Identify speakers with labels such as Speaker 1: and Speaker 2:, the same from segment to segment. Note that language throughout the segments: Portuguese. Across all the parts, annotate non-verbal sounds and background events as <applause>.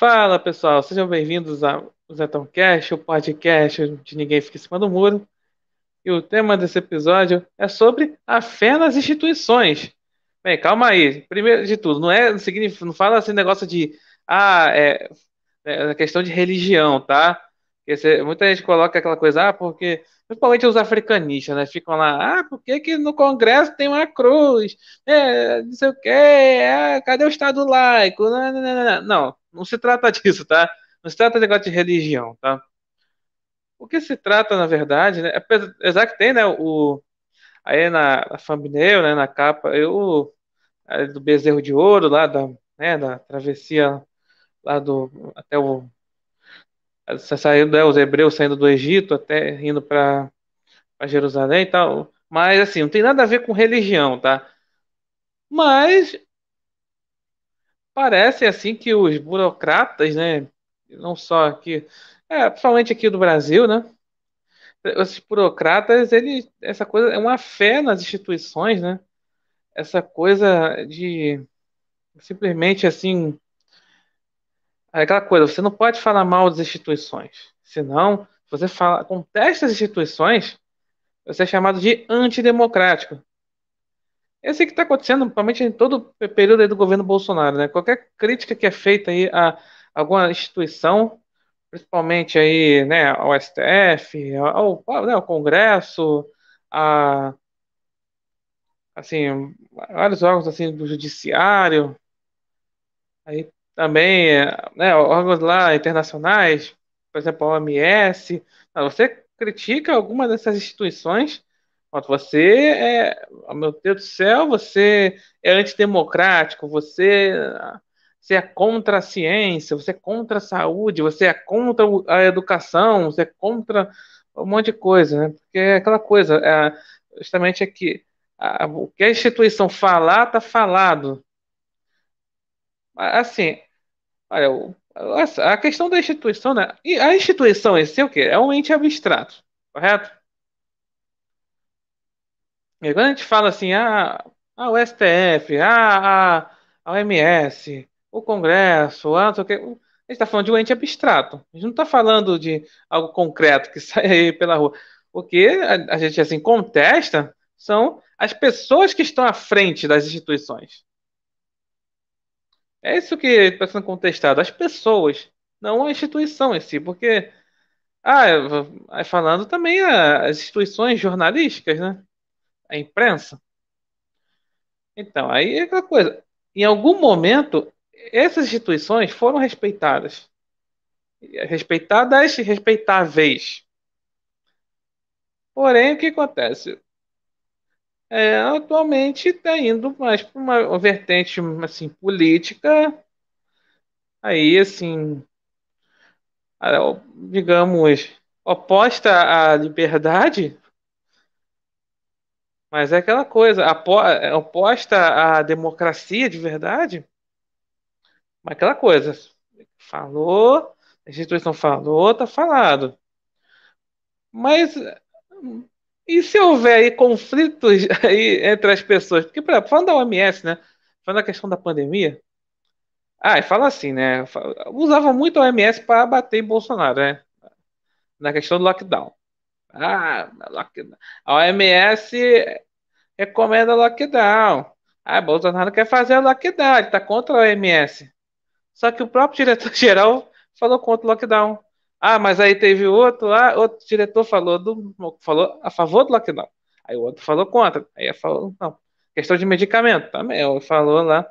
Speaker 1: Fala pessoal, sejam bem-vindos ao Zetão Cash, o podcast de Ninguém Fica em Cima do Muro. E o tema desse episódio é sobre a fé nas instituições. Bem, calma aí. Primeiro de tudo, não é significa, não fala assim negócio de ah, é, é questão de religião, tá? Porque muita gente coloca aquela coisa, ah, porque principalmente os africanistas, né? Ficam lá, ah, por que, que no Congresso tem uma cruz? É, não sei o quê, é, cadê o Estado laico? Não, não, não, não, não se trata <laughs> disso, tá? Não se trata de negócio de religião, tá? O que se trata, na verdade, né? Apesar que tem, né, o, aí na, na thumbnail, né, na capa, eu, do bezerro de ouro, lá da, né, da travessia lá do, até o saindo, né, os hebreus saindo do Egito até indo para Jerusalém e tal. Mas assim, não tem nada a ver com religião, tá? Mas parece assim que os burocratas, né, não só aqui, é, principalmente aqui do Brasil, né, os burocratas, eles, essa coisa é uma fé nas instituições, né, essa coisa de simplesmente assim é aquela coisa, você não pode falar mal das instituições. Senão, se você fala, contesta as instituições, você é chamado de antidemocrático. Esse que está acontecendo, principalmente em todo o período do governo Bolsonaro, né? Qualquer crítica que é feita aí a alguma instituição, principalmente aí, né, ao STF, ao, ao, né, ao Congresso, a assim, vários órgãos assim do judiciário, aí também, né, órgãos lá internacionais, por exemplo, a OMS, você critica alguma dessas instituições, você é, oh, meu Deus do céu, você é antidemocrático, você, você é contra a ciência, você é contra a saúde, você é contra a educação, você é contra um monte de coisa, né? Porque é aquela coisa, é, justamente é que a, o que a instituição falar, está falado. Assim, olha, a questão da instituição, né? E a instituição em si é o quê? É um ente abstrato, correto? E quando a gente fala assim, ah, ah o STF, ah, a, a OMS, o Congresso, ah, não sei o quê, a gente está falando de um ente abstrato. A gente não está falando de algo concreto que <laughs> sai aí pela rua. O que a, a gente assim contesta são as pessoas que estão à frente das instituições. É isso que está sendo contestado, as pessoas, não a instituição em si, porque ah, falando também as instituições jornalísticas, né? A imprensa. Então, aí é aquela coisa. Em algum momento, essas instituições foram respeitadas. Respeitadas e respeitáveis. Porém, o que acontece? é, atualmente está indo mais para uma vertente assim política aí assim digamos oposta à liberdade mas é aquela coisa é oposta à democracia de verdade mas aquela coisa falou a instituição falou tá falado mas e se houver aí conflitos <laughs> aí entre as pessoas? Porque, por exemplo, falando da OMS, né? Falando da questão da pandemia. Ah, e fala assim, né? Usava muito a OMS para bater em Bolsonaro, né? Na questão do lockdown. Ah, a OMS recomenda lockdown. Ah, Bolsonaro quer fazer lockdown, ele está contra a OMS. Só que o próprio diretor-geral <laughs> falou contra o lockdown. Ah, mas aí teve outro lá, outro diretor falou, do, falou a favor do lockdown. Aí o outro falou contra. Aí falou, não. Questão de medicamento também. Ele falou lá.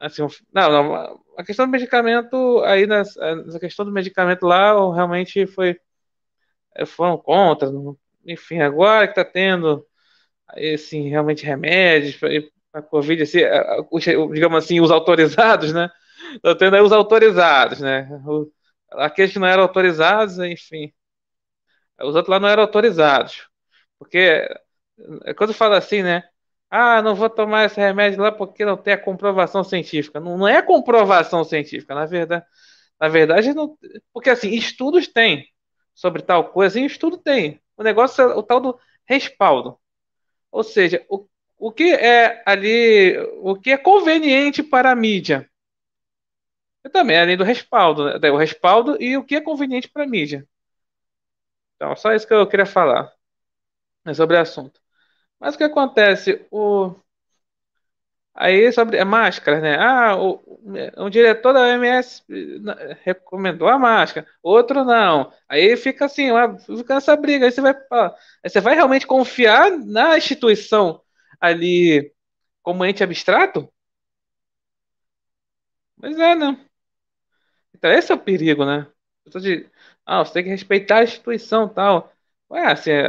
Speaker 1: Assim, não, não, a questão do medicamento, aí nessa, questão do medicamento lá, realmente foi. Foram contra. Enfim, agora que está tendo assim, realmente remédios para Covid, assim, digamos assim, os autorizados, né? Estão tendo aí os autorizados, né? aqueles que não eram autorizados, enfim. Os outros lá não eram autorizados. Porque é quando fala assim, né? Ah, não vou tomar esse remédio lá porque não tem a comprovação científica. Não, não é comprovação científica, na verdade. Na verdade, não, porque assim, estudos tem sobre tal coisa, e estudo tem. O negócio é o tal do respaldo. Ou seja, o, o que é ali, o que é conveniente para a mídia E também, além do respaldo, né? o respaldo e o que é conveniente para a mídia. Então, só isso que eu queria falar né, sobre o assunto. Mas o que acontece? O... Aí sobre a máscara, né? Ah, o, um diretor da OMS recomendou a máscara, outro não. Aí fica assim, fica essa briga. Aí você vai, você vai realmente confiar na instituição ali como ente abstrato? Mas é, né? Então esse é o perigo, né? De, ah, você tem que respeitar a instituição tal. Ué, assim, é,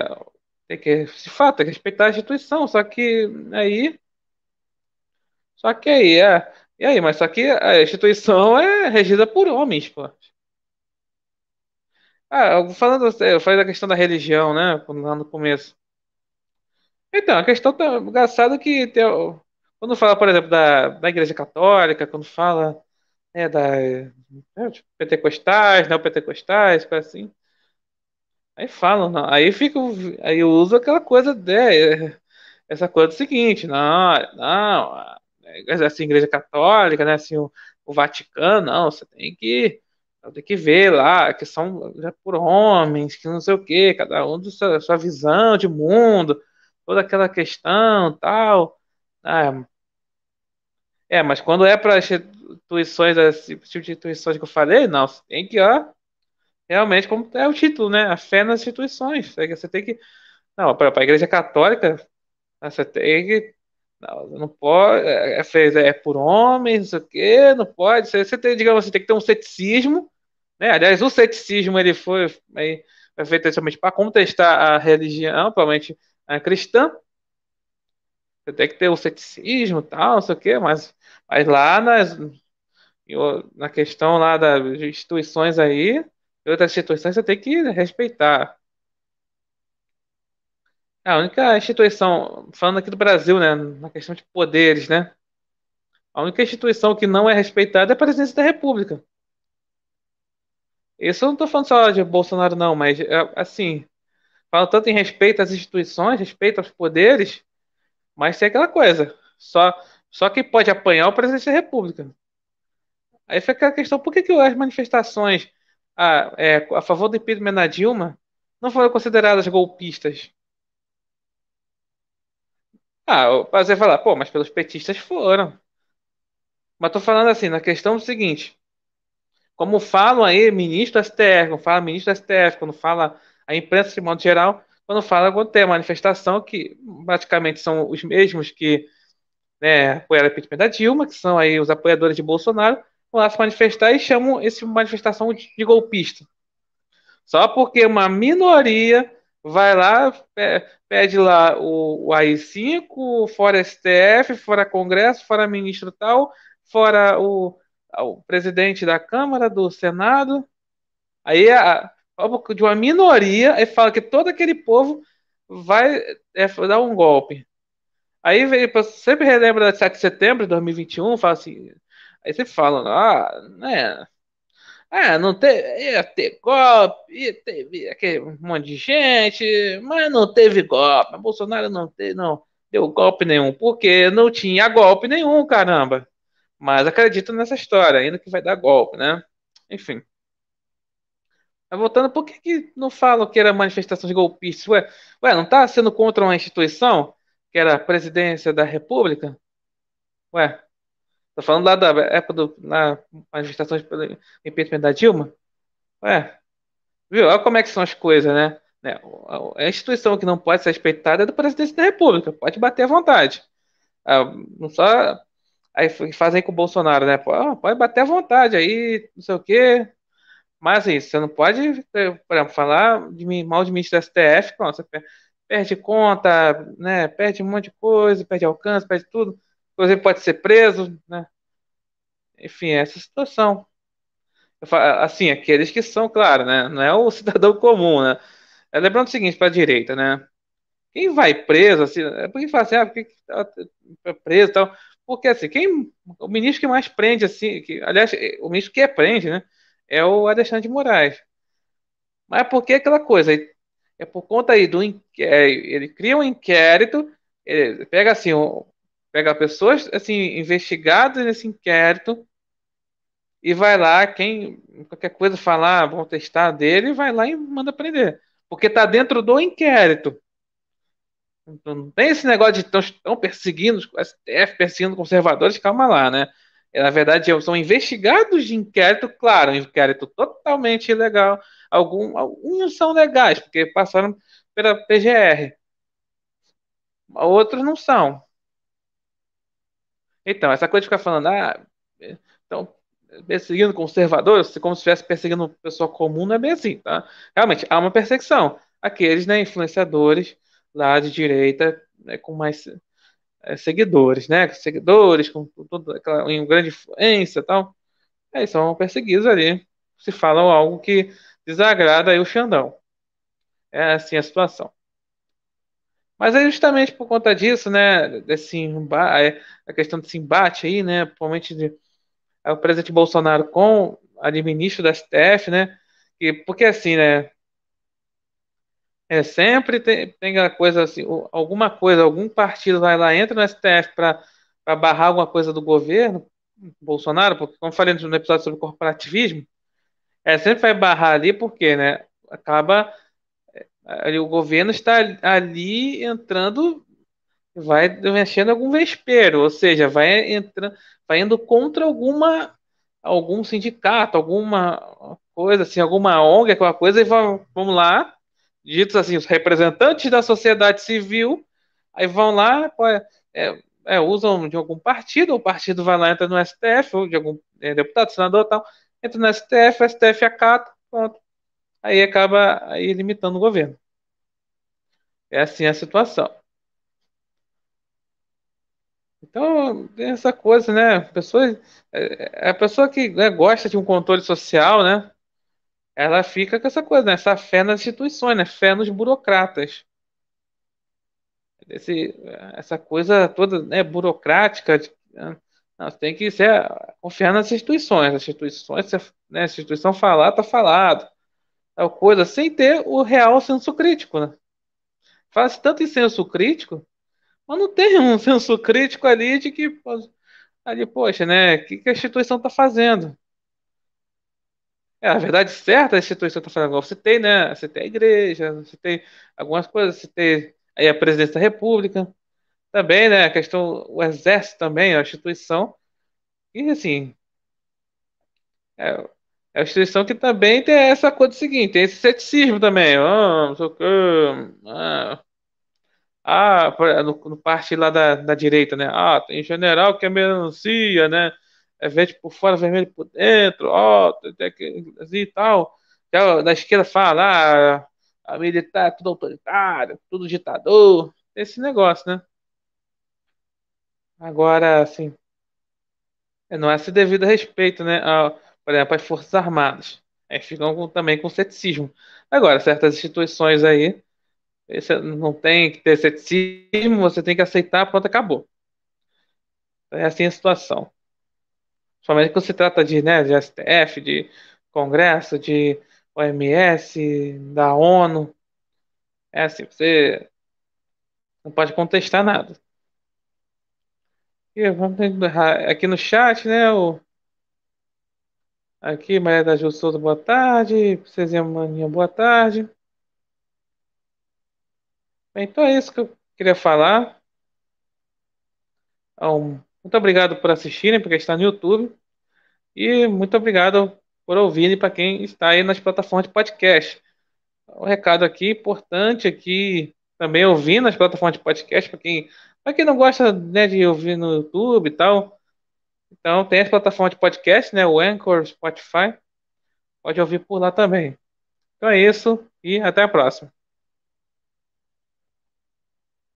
Speaker 1: tem que, de fato, tem que respeitar a instituição, só que aí. Só que aí, é. E aí, mas só que a instituição é regida por homens, pô. Ah, falando, eu falei da questão da religião, né? Lá no começo. Então, a questão tá engraçada que tem, quando fala, por exemplo, da, da Igreja Católica, quando fala é, da é, tipo, pentecostais, neopentecostais, coisa assim. Aí falam, não. Aí fica, aí eu uso aquela coisa de, essa coisa do seguinte, não, não, assim, Igreja Católica, né, assim, o, o Vaticano, não, você tem que tem que ver lá que são por homens, que não sei o quê, cada um da sua, sua visão de mundo, toda aquela questão, tal. Ah, é, mas quando é para instituições, esse tipo de instituições que eu falei, não, você tem que, ó, realmente, como é o título, né? A fé nas instituições. Você tem que. Não, para a Igreja Católica, você tem que. Não, não pode. É, é, é por homens, não sei o quê, não pode. Você, você tem, digamos, você tem que ter um ceticismo. Né? Aliás, o ceticismo ele foi, aí, feito especialmente para contestar a religião, provavelmente a cristã. Você tem que ter o ceticismo tal, não sei o quê, mas, mas lá nas, na questão lá das instituições aí, outras instituições você tem que respeitar. A única instituição, falando aqui do Brasil, né, na questão de poderes, né, a única instituição que não é respeitada é a presidência da República. Isso eu não estou falando só de Bolsonaro, não, mas, é, assim, falando tanto em respeito às instituições, respeito aos poderes, mas tem aquela coisa, só, só quem pode apanhar é o presidente da República. Aí fica a questão, por que, que as manifestações a, é, a favor do impeachment da Dilma não foram consideradas golpistas? Ah, você falar, pô, mas pelos petistas foram. Mas tô falando assim, na questão do seguinte, como falam aí ministro da STF, quando fala ministro STF, quando fala a imprensa de modo geral, quando fala quando tem manifestação, que praticamente são os mesmos que né, apoiaram a impeachment da Dilma, que são aí os apoiadores de Bolsonaro, vão lá se manifestar e chamam essa manifestação de golpista. Só porque uma minoria vai lá, pede lá o, o AI-5, fora STF, fora Congresso, fora ministro tal, fora o, o presidente da Câmara, do Senado. Aí, a, de uma minoria, aí fala que todo aquele povo vai é, dar um golpe. Aí sempre relembra da 7 de setembro de 2021, fala assim, Aí você fala, ah, né? Ah, não teve, ia ter golpe, ia teve aquele monte de gente, mas não teve golpe. Bolsonaro não teve, não deu golpe nenhum, porque não tinha golpe nenhum, caramba. Mas acredito nessa história, ainda que vai dar golpe, né? Enfim. Mas voltando, por que, que não falam que era manifestação de golpistas? Ué, ué, não tá sendo contra uma instituição, que era a presidência da República? Ué, Tô falando lá da época do, na manifestação pelo impeachment da Dilma. Ué, viu? Olha como é que são as coisas, né? né? A instituição que não pode ser respeitada é do presidente da República. Pode bater à vontade. Ah, não só. Aí faz aí com o Bolsonaro, né? Pode bater à vontade aí, não sei o quê. Mas assim, você não pode, por exemplo, falar de mal de ministro da STF, pronto, você perde conta, né? Perde um monte de coisa, perde alcance, perde tudo inclusive pode ser preso, né? Enfim, é essa situação. Assim, aqueles que são, claro, né? Não é o <laughs> cidadão comum, né? É lembrando o seguinte para a direita, né? Quem vai preso, assim, é porque fala assim, ah, porque tá preso e tal. Porque assim, quem, o ministro que mais prende, assim, que, aliás, o ministro que é prende, né? É o Alexandre de Moraes. Mas é porque aquela coisa, é por conta aí do é, ele cria um inquérito, ele pega assim, pega pessoas assim investigadas nesse inquérito e vai lá, quem qualquer coisa falar, vão testar dele, vai lá e manda prender. Porque está dentro do inquérito. Então, não tem esse negócio de estão perseguindo, STF perseguindo conservadores, calma lá, né? É, na verdade, são investigados de inquérito, claro, um inquérito totalmente ilegal. Algum, alguns são legais, porque passaram pela PGR. Outros não são. Então, essa coisa de ficar falando, ah, então, perseguindo conservadores, como se estivesse perseguindo uma pessoa comum, não é bem assim, tá? Realmente, há uma perseguição. Aqueles, né, influenciadores lá de direita, né, com mais é, seguidores, né? Seguidores, com toda aquela uma grande influência e tal. Aí são perseguidos ali. Se falam algo que desagrada aí o Xandão. É assim a situação. Mas é justamente por conta disso, né? Desse embate, a questão desse embate aí, né? Principalmente de, o presidente Bolsonaro com a ministro da STF, né? Que, porque assim, né? É, sempre tem, tem a coisa assim, alguma coisa, algum partido vai lá, entra no STF para barrar alguma coisa do governo, Bolsonaro, porque como falei no episódio sobre corporativismo, é, sempre vai barrar ali porque, né, acaba é, o governo está ali entrando, vai mexendo algum vespeiro, ou seja, vai entrando, vai indo contra alguma algum sindicato, alguma coisa assim, alguma ONG, aquela coisa e vamos, vamos lá ditos assim, os representantes da sociedade civil, aí vão lá, é, é, usam de algum partido, o partido vai lá, entra no STF, ou de algum é, deputado, senador tal, entra no STF, o STF acata, pronto. Aí acaba aí limitando o governo. É assim a situação. Então, tem essa coisa, né? Pessoa, é, é a pessoa que né, gosta de um controle social, né? ela fica com essa coisa, né? Essa fé nas instituições, né? Fé nos burocratas. Esse, essa coisa toda né, burocrática, de, né? não, tem que ser, confiar nas instituições. As instituições, né, a instituição falar, tá falado. Tal coisa, sem ter o real senso crítico, né? Faz tanto em senso crítico, mas não tem um <laughs> senso crítico ali de que, ali, poxa, né? O que, que a instituição está fazendo? É, a verdade certa, a instituição está falando, você tem, né? Você tem a igreja, você tem algumas coisas, você tem aí a presidência da república, também, né? A questão, o exército também, a instituição. E assim, é, é a instituição que também tem essa coisa seguinte, tem esse ceticismo também. Ah, não sei o que, ah, ah no, no parte lá da, da direita, né? Ah, tem general que é melancia, né? é verde por fora, vermelho por dentro, ó, assim e tal. Já na esquerda fala, ah, a militar é tudo autoritário, tudo ditador, esse negócio, né? Agora, assim, é, não é se devido a respeito, né, por exemplo, às Forças Armadas. Aí ficam com, também com ceticismo. Agora, certas instituições aí, não tem que ter ceticismo, você tem que aceitar, pronto, acabou. É assim a situação. Somente quando se trata de, né, de STF, de Congresso, de OMS, da ONU. É assim, você não pode contestar nada. E vamos aqui no chat, né? O, aqui, Maria da Ju boa tarde. Princesinha Maninha, boa tarde. Bem, então é isso que eu queria falar. Então, muito obrigado por assistirem, porque está no YouTube. E muito obrigado por ouvirem para quem está aí nas plataformas de podcast. Um recado aqui importante aqui, também ouvir nas plataformas de podcast, para quem, quem não gosta né, de ouvir no YouTube e tal. Então tem as plataformas de podcast, né? O Anchor, Spotify. Pode ouvir por lá também. Então é isso e até a próxima.